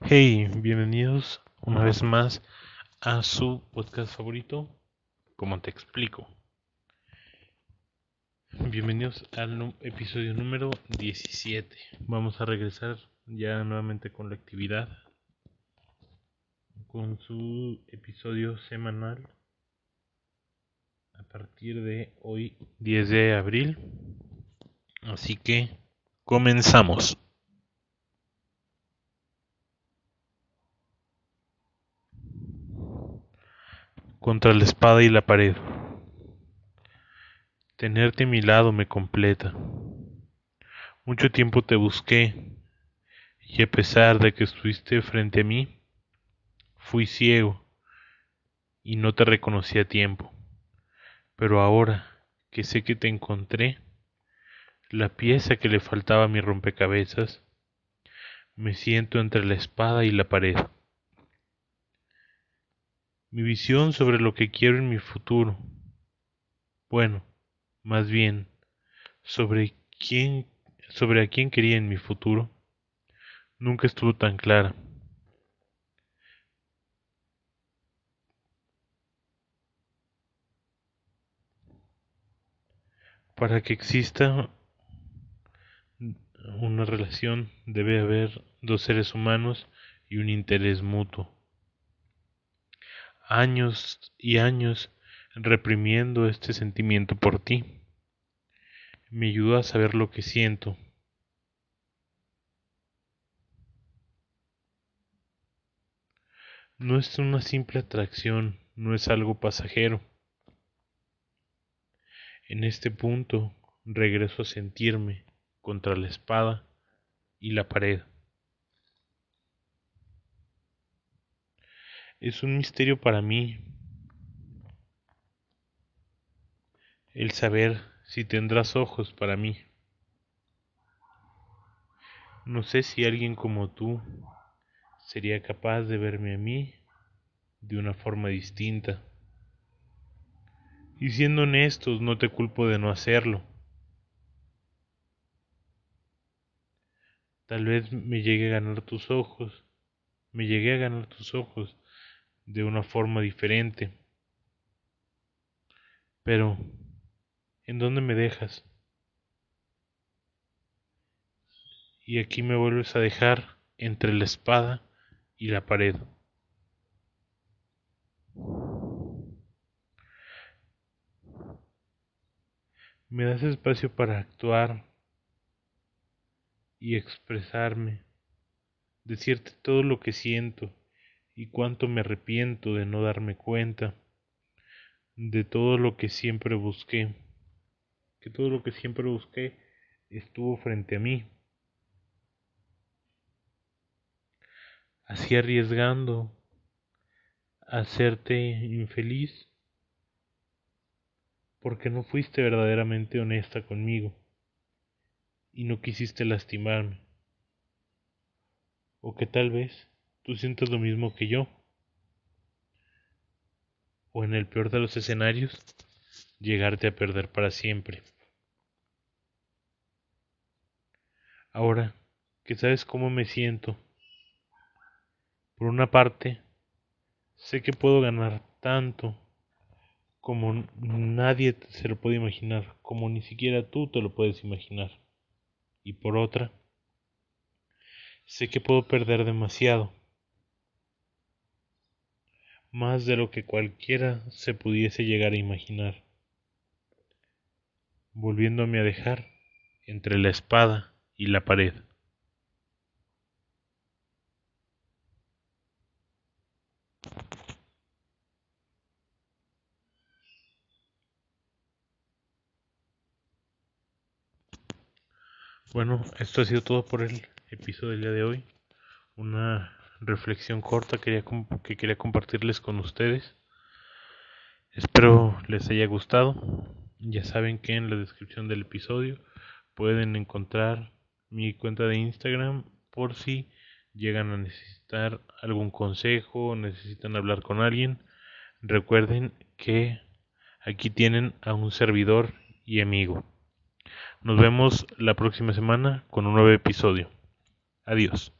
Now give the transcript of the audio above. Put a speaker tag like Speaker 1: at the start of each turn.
Speaker 1: Hey, bienvenidos una vez más a su podcast favorito, como te explico. Bienvenidos al episodio número 17. Vamos a regresar ya nuevamente con la actividad, con su episodio semanal a partir de hoy 10 de abril. Así que comenzamos. Contra la espada y la pared. Tenerte a mi lado me completa. Mucho tiempo te busqué y a pesar de que estuviste frente a mí, fui ciego y no te reconocí a tiempo. Pero ahora que sé que te encontré, la pieza que le faltaba a mi rompecabezas, me siento entre la espada y la pared mi visión sobre lo que quiero en mi futuro. Bueno, más bien, sobre quién, sobre a quién quería en mi futuro, nunca estuvo tan clara. Para que exista una relación debe haber dos seres humanos y un interés mutuo años y años reprimiendo este sentimiento por ti. Me ayudó a saber lo que siento. No es una simple atracción, no es algo pasajero. En este punto regreso a sentirme contra la espada y la pared. Es un misterio para mí el saber si tendrás ojos para mí. No sé si alguien como tú sería capaz de verme a mí de una forma distinta. Y siendo honestos, no te culpo de no hacerlo. Tal vez me llegue a ganar tus ojos, me llegué a ganar tus ojos de una forma diferente. Pero, ¿en dónde me dejas? Y aquí me vuelves a dejar entre la espada y la pared. Me das espacio para actuar y expresarme, decirte todo lo que siento y cuánto me arrepiento de no darme cuenta de todo lo que siempre busqué, que todo lo que siempre busqué estuvo frente a mí, así arriesgando a hacerte infeliz, porque no fuiste verdaderamente honesta conmigo y no quisiste lastimarme, o que tal vez tú sientes lo mismo que yo. O en el peor de los escenarios, llegarte a perder para siempre. Ahora que sabes cómo me siento, por una parte, sé que puedo ganar tanto como nadie se lo puede imaginar, como ni siquiera tú te lo puedes imaginar. Y por otra, sé que puedo perder demasiado más de lo que cualquiera se pudiese llegar a imaginar, volviéndome a dejar entre la espada y la pared. Bueno, esto ha sido todo por el episodio del día de hoy. Una reflexión corta que quería compartirles con ustedes. Espero les haya gustado. Ya saben que en la descripción del episodio pueden encontrar mi cuenta de Instagram por si llegan a necesitar algún consejo o necesitan hablar con alguien. Recuerden que aquí tienen a un servidor y amigo. Nos vemos la próxima semana con un nuevo episodio. Adiós.